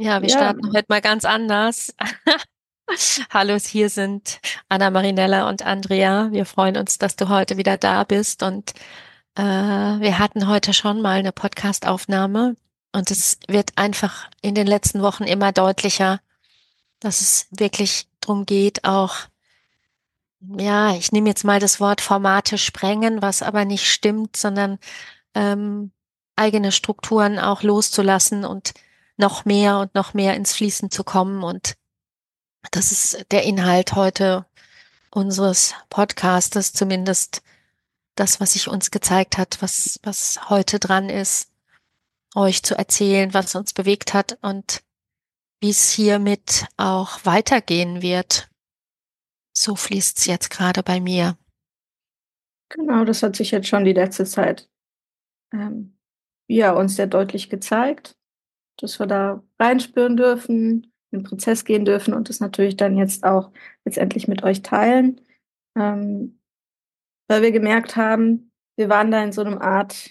Ja, wir ja. starten heute mal ganz anders. Hallo, hier sind Anna Marinella und Andrea. Wir freuen uns, dass du heute wieder da bist und äh, wir hatten heute schon mal eine Podcastaufnahme und es wird einfach in den letzten Wochen immer deutlicher, dass es wirklich darum geht, auch ja, ich nehme jetzt mal das Wort Formate sprengen, was aber nicht stimmt, sondern ähm, eigene Strukturen auch loszulassen und noch mehr und noch mehr ins Fließen zu kommen. Und das ist der Inhalt heute unseres Podcastes, zumindest das, was sich uns gezeigt hat, was, was heute dran ist, euch zu erzählen, was uns bewegt hat und wie es hiermit auch weitergehen wird. So fließt es jetzt gerade bei mir. Genau, das hat sich jetzt schon die letzte Zeit ähm, ja, uns sehr deutlich gezeigt dass wir da reinspüren dürfen, in den Prozess gehen dürfen und das natürlich dann jetzt auch letztendlich mit euch teilen. Ähm, weil wir gemerkt haben, wir waren da in so einem Art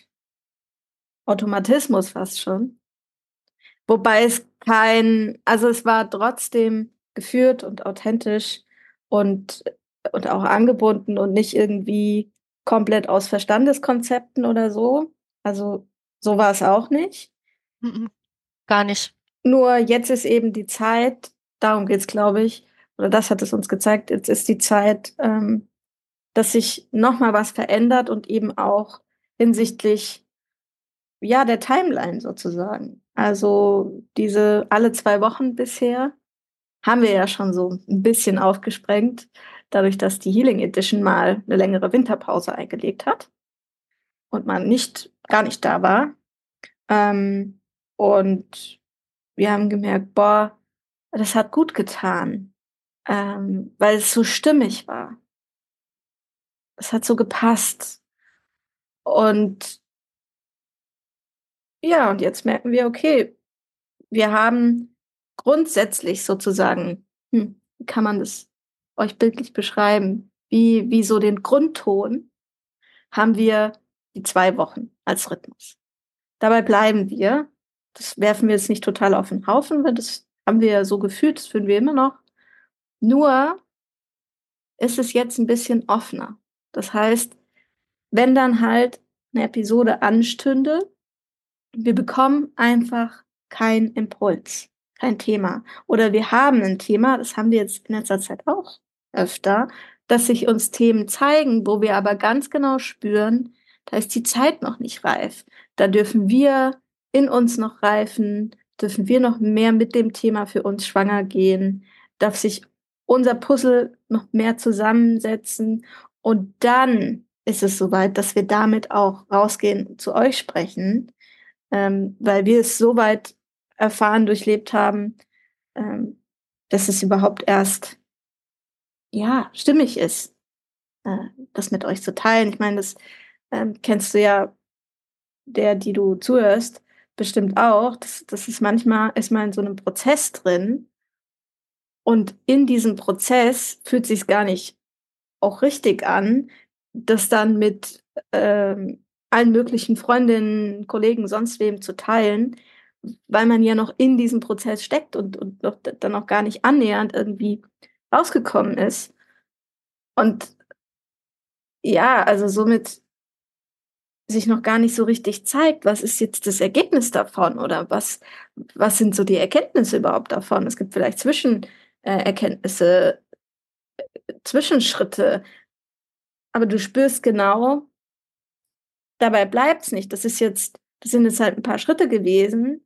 Automatismus fast schon. Wobei es kein, also es war trotzdem geführt und authentisch und, und auch angebunden und nicht irgendwie komplett aus Verstandeskonzepten oder so. Also so war es auch nicht. Mhm. Gar nicht. Nur jetzt ist eben die Zeit, darum geht es, glaube ich, oder das hat es uns gezeigt, jetzt ist die Zeit, ähm, dass sich nochmal was verändert und eben auch hinsichtlich ja, der Timeline sozusagen. Also diese alle zwei Wochen bisher haben wir ja schon so ein bisschen aufgesprengt, dadurch, dass die Healing Edition mal eine längere Winterpause eingelegt hat und man nicht gar nicht da war. Ähm, und wir haben gemerkt, boah, das hat gut getan, ähm, weil es so stimmig war. Es hat so gepasst. Und ja, und jetzt merken wir, okay, wir haben grundsätzlich sozusagen, hm, wie kann man das euch bildlich beschreiben, wie, wie so den Grundton, haben wir die zwei Wochen als Rhythmus. Dabei bleiben wir das werfen wir jetzt nicht total auf den Haufen, weil das haben wir ja so gefühlt, das fühlen wir immer noch. Nur ist es jetzt ein bisschen offener. Das heißt, wenn dann halt eine Episode anstünde, wir bekommen einfach keinen Impuls, kein Thema. Oder wir haben ein Thema, das haben wir jetzt in letzter Zeit auch öfter, dass sich uns Themen zeigen, wo wir aber ganz genau spüren, da ist die Zeit noch nicht reif. Da dürfen wir in uns noch reifen? Dürfen wir noch mehr mit dem Thema für uns schwanger gehen? Darf sich unser Puzzle noch mehr zusammensetzen? Und dann ist es soweit, dass wir damit auch rausgehen und zu euch sprechen, ähm, weil wir es soweit erfahren, durchlebt haben, ähm, dass es überhaupt erst ja stimmig ist, äh, das mit euch zu teilen. Ich meine, das ähm, kennst du ja, der, die du zuhörst, bestimmt auch, das, das ist manchmal, ist man in so einem Prozess drin und in diesem Prozess fühlt sich gar nicht auch richtig an, das dann mit ähm, allen möglichen Freundinnen, Kollegen, sonst wem zu teilen, weil man ja noch in diesem Prozess steckt und, und noch, dann auch gar nicht annähernd irgendwie rausgekommen ist. Und ja, also somit sich noch gar nicht so richtig zeigt, was ist jetzt das Ergebnis davon oder was, was sind so die Erkenntnisse überhaupt davon. Es gibt vielleicht Zwischenerkenntnisse, äh, Zwischenschritte, aber du spürst genau, dabei bleibt es nicht. Das ist jetzt, das sind jetzt halt ein paar Schritte gewesen,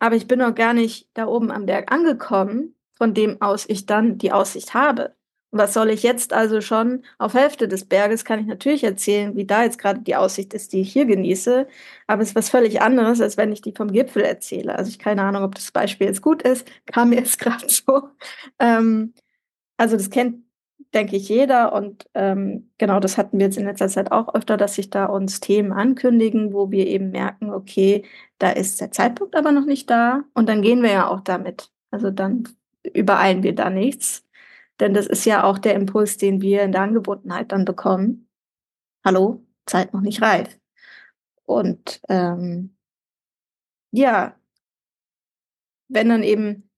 aber ich bin noch gar nicht da oben am Berg angekommen, von dem aus ich dann die Aussicht habe. Was soll ich jetzt also schon auf Hälfte des Berges kann ich natürlich erzählen, wie da jetzt gerade die Aussicht ist, die ich hier genieße. Aber es ist was völlig anderes, als wenn ich die vom Gipfel erzähle. Also ich keine Ahnung, ob das Beispiel jetzt gut ist, kam mir jetzt gerade so. Ähm, also das kennt, denke ich, jeder. Und ähm, genau das hatten wir jetzt in letzter Zeit auch öfter, dass sich da uns Themen ankündigen, wo wir eben merken, okay, da ist der Zeitpunkt aber noch nicht da. Und dann gehen wir ja auch damit. Also dann übereilen wir da nichts denn das ist ja auch der Impuls, den wir in der Angebundenheit dann bekommen. Hallo, Zeit noch nicht reif. Und ähm, ja, wenn dann eben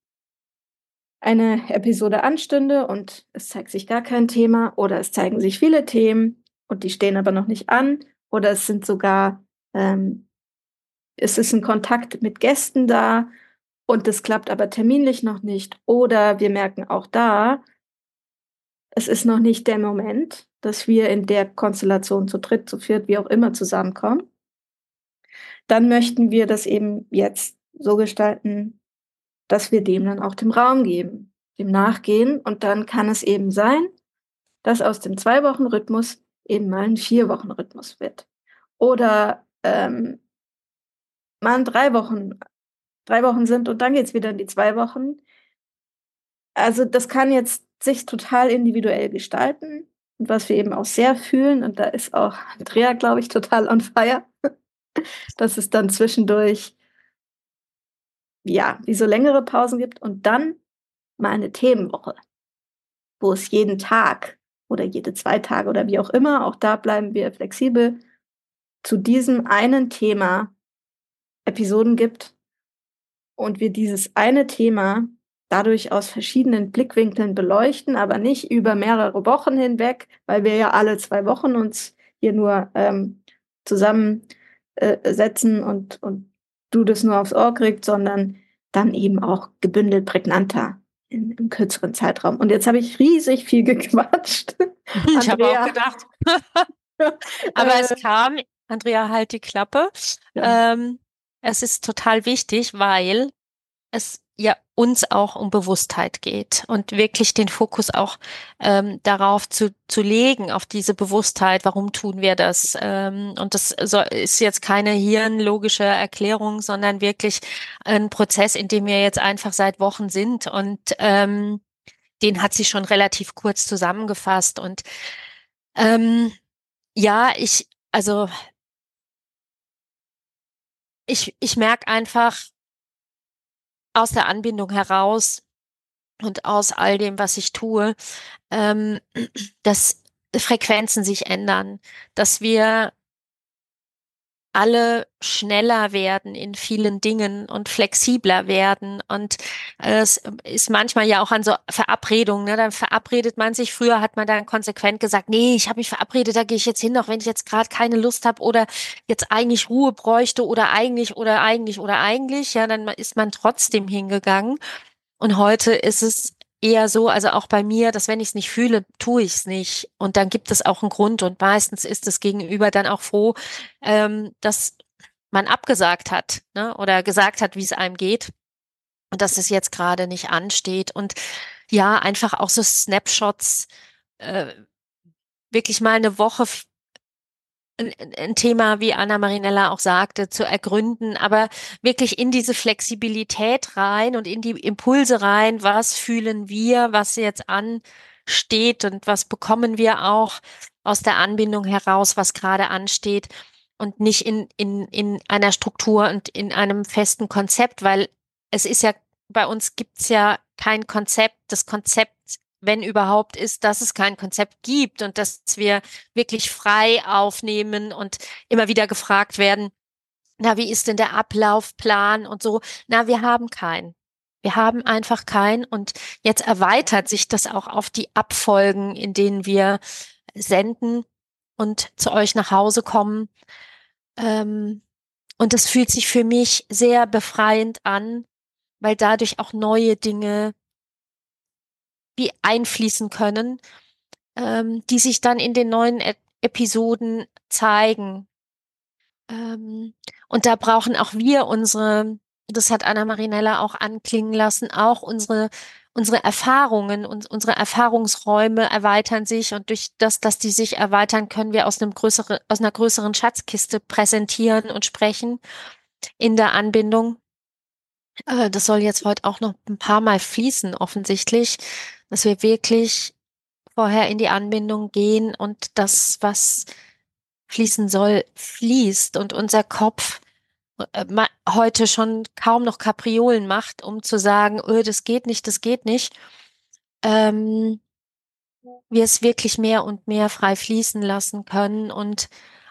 eine Episode anstünde und es zeigt sich gar kein Thema oder es zeigen sich viele Themen und die stehen aber noch nicht an oder es sind sogar, ähm, es ist ein Kontakt mit Gästen da und das klappt aber terminlich noch nicht oder wir merken auch da, es ist noch nicht der Moment, dass wir in der Konstellation zu dritt, zu viert, wie auch immer zusammenkommen, dann möchten wir das eben jetzt so gestalten, dass wir dem dann auch den Raum geben, dem nachgehen und dann kann es eben sein, dass aus dem Zwei-Wochen-Rhythmus eben mal ein Vier-Wochen-Rhythmus wird. Oder ähm, mal drei Wochen, drei Wochen sind und dann geht es wieder in die zwei Wochen. Also das kann jetzt sich total individuell gestalten und was wir eben auch sehr fühlen, und da ist auch Andrea, glaube ich, total on fire, dass es dann zwischendurch, ja, wie so längere Pausen gibt und dann mal eine Themenwoche, wo es jeden Tag oder jede zwei Tage oder wie auch immer, auch da bleiben wir flexibel, zu diesem einen Thema Episoden gibt und wir dieses eine Thema dadurch aus verschiedenen Blickwinkeln beleuchten, aber nicht über mehrere Wochen hinweg, weil wir ja alle zwei Wochen uns hier nur ähm, zusammensetzen äh, und, und du das nur aufs Ohr kriegst, sondern dann eben auch gebündelt prägnanter in, im kürzeren Zeitraum. Und jetzt habe ich riesig viel gequatscht. ich habe auch gedacht. aber äh, es kam, Andrea, halt die Klappe. Ja. Ähm, es ist total wichtig, weil es ja uns auch um Bewusstheit geht und wirklich den Fokus auch ähm, darauf zu, zu legen, auf diese Bewusstheit, warum tun wir das? Ähm, und das so, ist jetzt keine hirnlogische Erklärung, sondern wirklich ein Prozess, in dem wir jetzt einfach seit Wochen sind und ähm, den hat sie schon relativ kurz zusammengefasst und ähm, ja, ich, also ich, ich merke einfach, aus der Anbindung heraus und aus all dem, was ich tue, ähm, dass Frequenzen sich ändern, dass wir alle schneller werden in vielen Dingen und flexibler werden. Und äh, es ist manchmal ja auch an so Verabredungen. Ne? Dann verabredet man sich. Früher hat man dann konsequent gesagt, nee, ich habe mich verabredet, da gehe ich jetzt hin, auch wenn ich jetzt gerade keine Lust habe oder jetzt eigentlich Ruhe bräuchte oder eigentlich oder eigentlich oder eigentlich. Ja, dann ist man trotzdem hingegangen. Und heute ist es eher so, also auch bei mir, dass wenn ich es nicht fühle, tue ich es nicht. Und dann gibt es auch einen Grund und meistens ist das Gegenüber dann auch froh, ähm, dass man abgesagt hat ne? oder gesagt hat, wie es einem geht und dass es jetzt gerade nicht ansteht. Und ja, einfach auch so Snapshots, äh, wirklich mal eine Woche ein, Thema, wie Anna Marinella auch sagte, zu ergründen, aber wirklich in diese Flexibilität rein und in die Impulse rein, was fühlen wir, was jetzt ansteht und was bekommen wir auch aus der Anbindung heraus, was gerade ansteht und nicht in, in, in einer Struktur und in einem festen Konzept, weil es ist ja, bei uns gibt's ja kein Konzept. Das Konzept wenn überhaupt, ist, dass es kein Konzept gibt und dass wir wirklich frei aufnehmen und immer wieder gefragt werden, na, wie ist denn der Ablaufplan und so? Na, wir haben keinen. Wir haben einfach keinen und jetzt erweitert sich das auch auf die Abfolgen, in denen wir senden und zu euch nach Hause kommen. Ähm, und das fühlt sich für mich sehr befreiend an, weil dadurch auch neue Dinge wie einfließen können, ähm, die sich dann in den neuen e Episoden zeigen. Ähm, und da brauchen auch wir unsere, das hat Anna Marinella auch anklingen lassen, auch unsere unsere Erfahrungen und unsere Erfahrungsräume erweitern sich und durch das, dass die sich erweitern, können wir aus einem größeren, aus einer größeren Schatzkiste präsentieren und sprechen in der Anbindung. Äh, das soll jetzt heute auch noch ein paar Mal fließen, offensichtlich, dass wir wirklich vorher in die Anbindung gehen und das, was fließen soll, fließt und unser Kopf äh, heute schon kaum noch Kapriolen macht, um zu sagen, oh, das geht nicht, das geht nicht, ähm, wir es wirklich mehr und mehr frei fließen lassen können und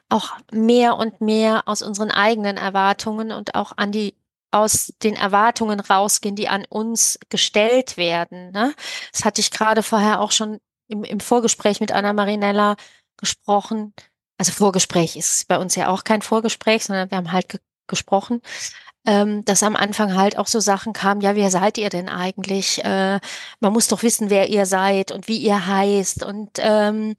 auch mehr und mehr aus unseren eigenen Erwartungen und auch an die aus den Erwartungen rausgehen, die an uns gestellt werden. Ne? Das hatte ich gerade vorher auch schon im, im Vorgespräch mit Anna Marinella gesprochen. Also Vorgespräch ist bei uns ja auch kein Vorgespräch, sondern wir haben halt ge gesprochen, ähm, dass am Anfang halt auch so Sachen kamen, ja, wer seid ihr denn eigentlich? Äh, man muss doch wissen, wer ihr seid und wie ihr heißt und ähm,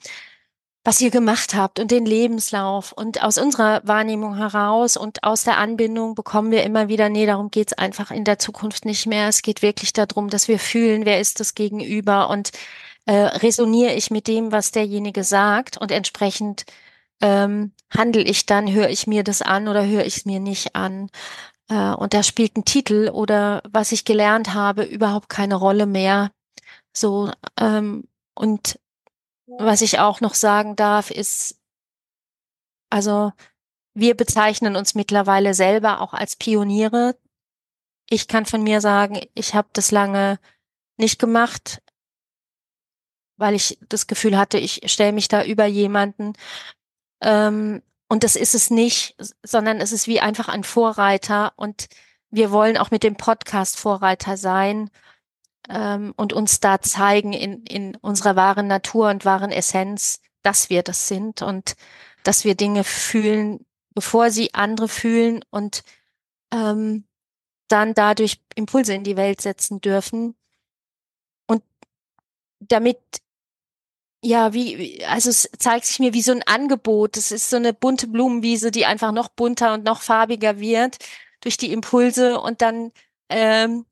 was ihr gemacht habt und den Lebenslauf. Und aus unserer Wahrnehmung heraus und aus der Anbindung bekommen wir immer wieder, nee, darum geht's einfach in der Zukunft nicht mehr. Es geht wirklich darum, dass wir fühlen, wer ist das Gegenüber und äh, resoniere ich mit dem, was derjenige sagt und entsprechend ähm, handle ich dann, höre ich mir das an oder höre ich es mir nicht an. Äh, und da spielt ein Titel oder was ich gelernt habe überhaupt keine Rolle mehr. So ähm, und was ich auch noch sagen darf, ist, also wir bezeichnen uns mittlerweile selber auch als Pioniere. Ich kann von mir sagen, ich habe das lange nicht gemacht, weil ich das Gefühl hatte, ich stelle mich da über jemanden. Ähm, und das ist es nicht, sondern es ist wie einfach ein Vorreiter. Und wir wollen auch mit dem Podcast Vorreiter sein ähm, und uns da zeigen in, in unserer wahren Natur und wahren Essenz, dass wir das sind und dass wir Dinge fühlen, bevor sie andere fühlen und ähm, dann dadurch Impulse in die Welt setzen dürfen. Und damit, ja, wie, also es zeigt sich mir wie so ein Angebot. Es ist so eine bunte Blumenwiese, die einfach noch bunter und noch farbiger wird durch die Impulse und dann ähm,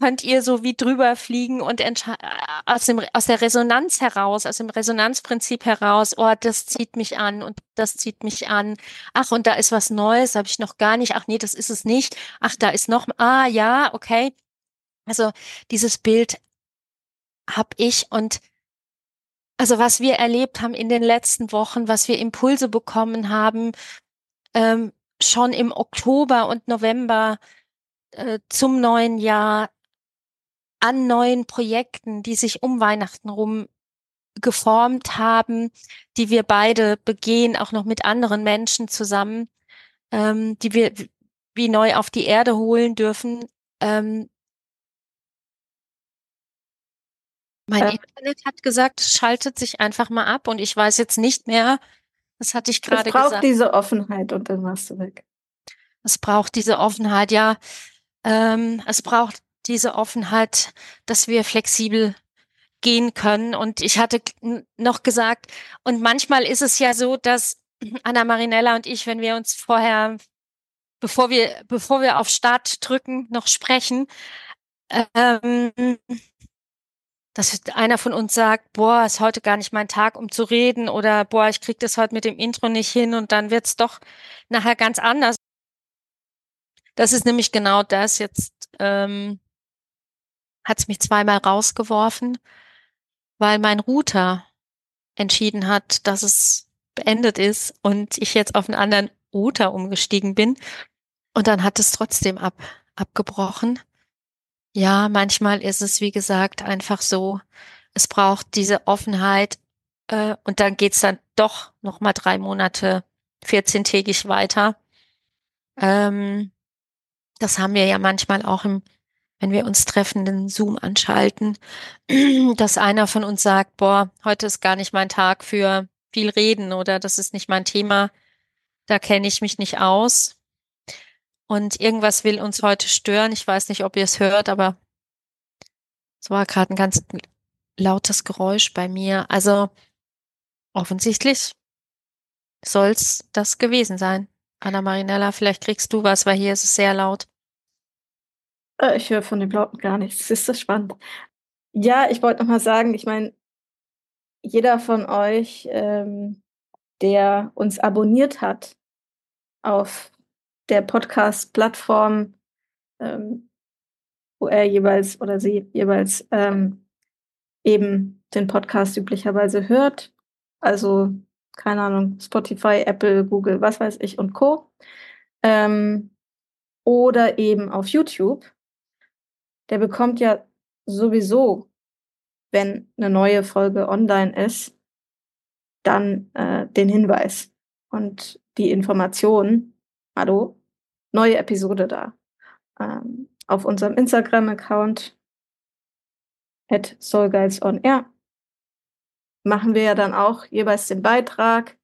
könnt ihr so wie drüber fliegen und aus, dem, aus der Resonanz heraus, aus dem Resonanzprinzip heraus, oh, das zieht mich an und das zieht mich an. Ach, und da ist was Neues, habe ich noch gar nicht. Ach nee, das ist es nicht. Ach, da ist noch, ah ja, okay. Also dieses Bild habe ich und also was wir erlebt haben in den letzten Wochen, was wir Impulse bekommen haben, ähm, schon im Oktober und November äh, zum neuen Jahr, an neuen Projekten, die sich um Weihnachten rum geformt haben, die wir beide begehen, auch noch mit anderen Menschen zusammen, ähm, die wir wie neu auf die Erde holen dürfen. Ähm, mein ja. Internet hat gesagt, es schaltet sich einfach mal ab und ich weiß jetzt nicht mehr, das hatte ich gerade gesagt. Es braucht diese Offenheit und dann warst du weg. Es braucht diese Offenheit, ja. Ähm, es braucht diese Offenheit, dass wir flexibel gehen können. Und ich hatte noch gesagt, und manchmal ist es ja so, dass Anna Marinella und ich, wenn wir uns vorher, bevor wir, bevor wir auf Start drücken, noch sprechen, ähm, dass einer von uns sagt, boah, ist heute gar nicht mein Tag, um zu reden, oder boah, ich krieg das heute mit dem Intro nicht hin und dann wird's doch nachher ganz anders. Das ist nämlich genau das jetzt, ähm, hat es mich zweimal rausgeworfen, weil mein Router entschieden hat, dass es beendet ist und ich jetzt auf einen anderen Router umgestiegen bin. Und dann hat es trotzdem ab, abgebrochen. Ja, manchmal ist es, wie gesagt, einfach so, es braucht diese Offenheit äh, und dann geht's dann doch nochmal drei Monate 14-tägig weiter. Ähm, das haben wir ja manchmal auch im wenn wir uns treffen, den Zoom anschalten, dass einer von uns sagt, boah, heute ist gar nicht mein Tag für viel reden oder das ist nicht mein Thema, da kenne ich mich nicht aus. Und irgendwas will uns heute stören. Ich weiß nicht, ob ihr es hört, aber es war gerade ein ganz lautes Geräusch bei mir. Also offensichtlich soll's das gewesen sein. Anna Marinella, vielleicht kriegst du was, weil hier ist es sehr laut. Äh, ich höre von dem Lauten gar nichts. Ist das spannend? Ja, ich wollte noch mal sagen, ich meine, jeder von euch, ähm, der uns abonniert hat auf der Podcast-Plattform, ähm, wo er jeweils oder sie jeweils ähm, eben den Podcast üblicherweise hört. Also, keine Ahnung, Spotify, Apple, Google, was weiß ich und Co. Ähm, oder eben auf YouTube. Der bekommt ja sowieso, wenn eine neue Folge online ist, dann äh, den Hinweis und die Information, hallo, neue Episode da. Ähm, auf unserem Instagram-Account at soulguidesOnAir machen wir ja dann auch jeweils den Beitrag,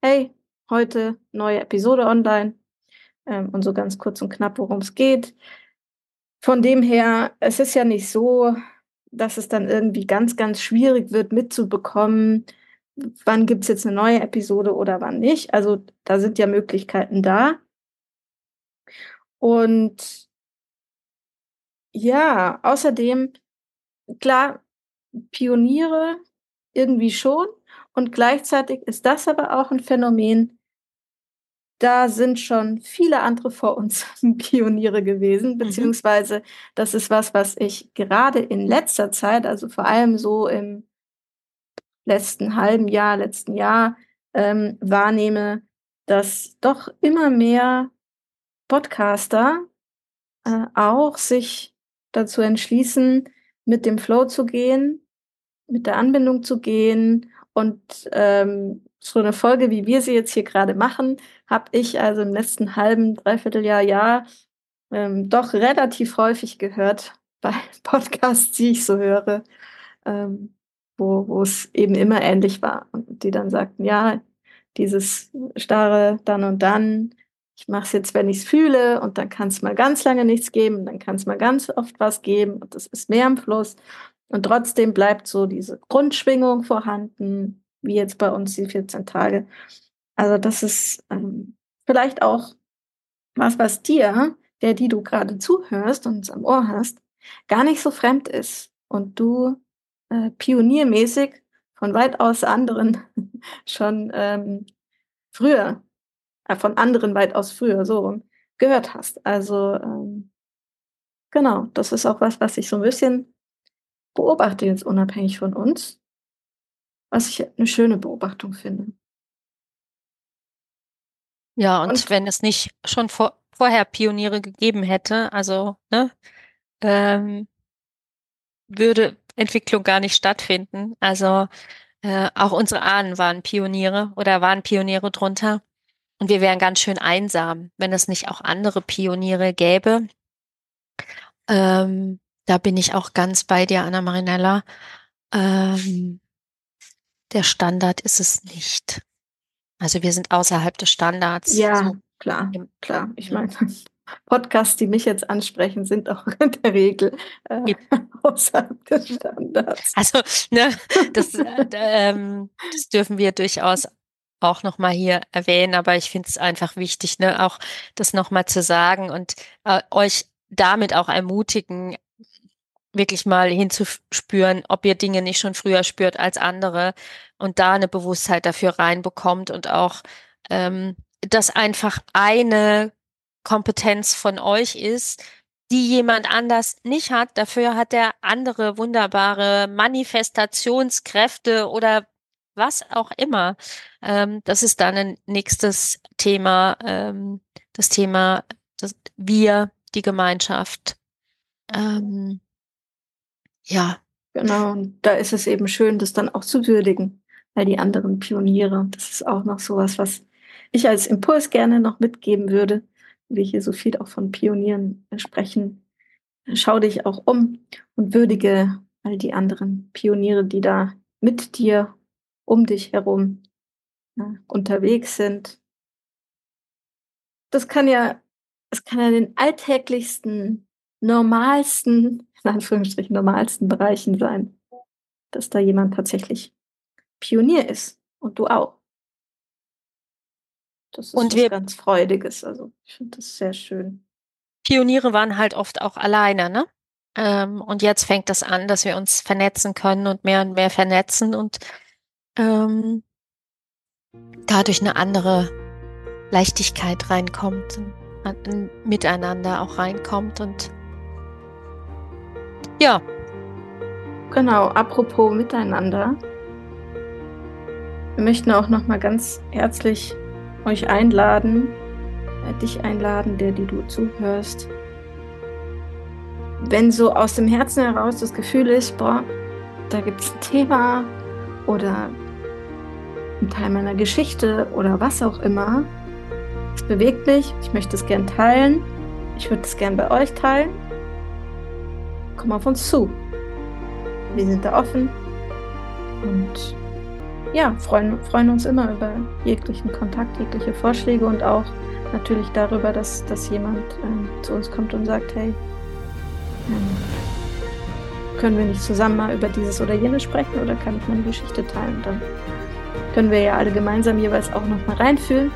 hey, heute neue Episode online ähm, und so ganz kurz und knapp, worum es geht. Von dem her, es ist ja nicht so, dass es dann irgendwie ganz, ganz schwierig wird mitzubekommen, wann gibt es jetzt eine neue Episode oder wann nicht. Also da sind ja Möglichkeiten da. Und ja, außerdem, klar, Pioniere irgendwie schon. Und gleichzeitig ist das aber auch ein Phänomen, da sind schon viele andere vor uns Pioniere gewesen, mhm. beziehungsweise das ist was, was ich gerade in letzter Zeit, also vor allem so im letzten halben Jahr, letzten Jahr ähm, wahrnehme, dass doch immer mehr Podcaster äh, auch sich dazu entschließen, mit dem Flow zu gehen, mit der Anbindung zu gehen und ähm, so eine Folge, wie wir sie jetzt hier gerade machen, habe ich also im letzten halben, dreiviertel Jahr ähm, doch relativ häufig gehört bei Podcasts, die ich so höre, ähm, wo es eben immer ähnlich war und die dann sagten, ja, dieses starre dann und dann, ich mache es jetzt, wenn ich es fühle und dann kann es mal ganz lange nichts geben, dann kann es mal ganz oft was geben und das ist mehr im Fluss. Und trotzdem bleibt so diese Grundschwingung vorhanden, wie jetzt bei uns die 14 Tage. Also das ist ähm, vielleicht auch was, was dir, der die du gerade zuhörst und am Ohr hast, gar nicht so fremd ist und du äh, pioniermäßig von weitaus anderen schon ähm, früher, äh, von anderen weitaus früher so gehört hast. Also ähm, genau, das ist auch was, was ich so ein bisschen beobachte jetzt unabhängig von uns, was ich eine schöne Beobachtung finde. Ja, und, und wenn es nicht schon vor, vorher Pioniere gegeben hätte, also ne, ähm, würde Entwicklung gar nicht stattfinden. Also äh, auch unsere Ahnen waren Pioniere oder waren Pioniere drunter. Und wir wären ganz schön einsam, wenn es nicht auch andere Pioniere gäbe. Ähm, da bin ich auch ganz bei dir, Anna Marinella. Ähm, der Standard ist es nicht. Also wir sind außerhalb des Standards. Ja, so. klar, klar. Ich meine, Podcasts, die mich jetzt ansprechen, sind auch in der Regel äh, außerhalb des Standards. Also, ne, das, äh, ähm, das dürfen wir durchaus auch nochmal hier erwähnen, aber ich finde es einfach wichtig, ne, auch das nochmal zu sagen und äh, euch damit auch ermutigen, wirklich mal hinzuspüren, ob ihr Dinge nicht schon früher spürt als andere und da eine Bewusstheit dafür reinbekommt und auch, ähm, dass einfach eine Kompetenz von euch ist, die jemand anders nicht hat. Dafür hat er andere wunderbare Manifestationskräfte oder was auch immer. Ähm, das ist dann ein nächstes Thema, ähm, das Thema, das wir, die Gemeinschaft. Ähm, ja. Genau, und da ist es eben schön, das dann auch zu würdigen, weil die anderen Pioniere, das ist auch noch sowas, was ich als Impuls gerne noch mitgeben würde, wir hier so viel auch von Pionieren sprechen. Schau dich auch um und würdige all die anderen Pioniere, die da mit dir um dich herum ja, unterwegs sind. Das kann ja, es kann ja den alltäglichsten, normalsten in Anführungsstrichen normalsten Bereichen sein, dass da jemand tatsächlich Pionier ist und du auch. Das ist und wir, ganz Freudiges. Also ich finde das sehr schön. Pioniere waren halt oft auch alleine, ne? Ähm, und jetzt fängt es an, dass wir uns vernetzen können und mehr und mehr vernetzen und ähm, dadurch eine andere Leichtigkeit reinkommt, ein Miteinander auch reinkommt und ja. Genau, apropos Miteinander. Wir möchten auch noch mal ganz herzlich euch einladen, äh, dich einladen, der, die du zuhörst. Wenn so aus dem Herzen heraus das Gefühl ist, boah, da gibt es ein Thema oder ein Teil meiner Geschichte oder was auch immer, es bewegt mich, ich möchte es gern teilen, ich würde es gern bei euch teilen, komm auf uns zu. Wir sind da offen und ja, freuen, freuen uns immer über jeglichen Kontakt, jegliche Vorschläge und auch natürlich darüber, dass, dass jemand äh, zu uns kommt und sagt, hey, ähm, können wir nicht zusammen mal über dieses oder jenes sprechen oder kann ich meine Geschichte teilen? Dann können wir ja alle gemeinsam jeweils auch noch mal reinfühlen.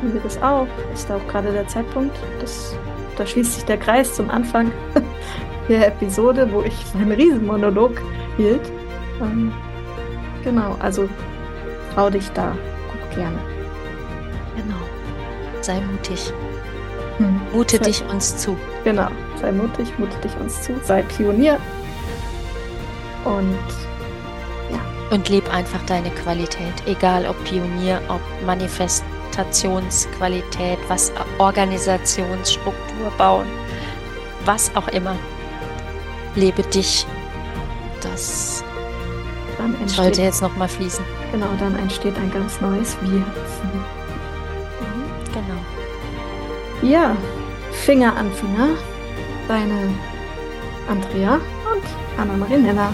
Fühlen wir das auch? Ist da auch gerade der Zeitpunkt? Das, da schließt sich der Kreis zum Anfang der Episode, wo ich meinen Riesenmonolog hielt. Ähm, genau, also trau dich da. Guck gerne. Genau. Sei mutig. Hm. Mute sei, dich uns zu. Genau. Sei mutig, mute dich uns zu. Sei Pionier. Und ja. Und leb einfach deine Qualität. Egal ob Pionier, ob Manifestationsqualität, was Organisationsstruktur bauen, was auch immer. Lebe dich. Das sollte jetzt nochmal fließen. Genau, dann entsteht ein ganz neues Wir. Mhm, genau. Ja, Finger an Finger. Deine Andrea und Anna Marinella.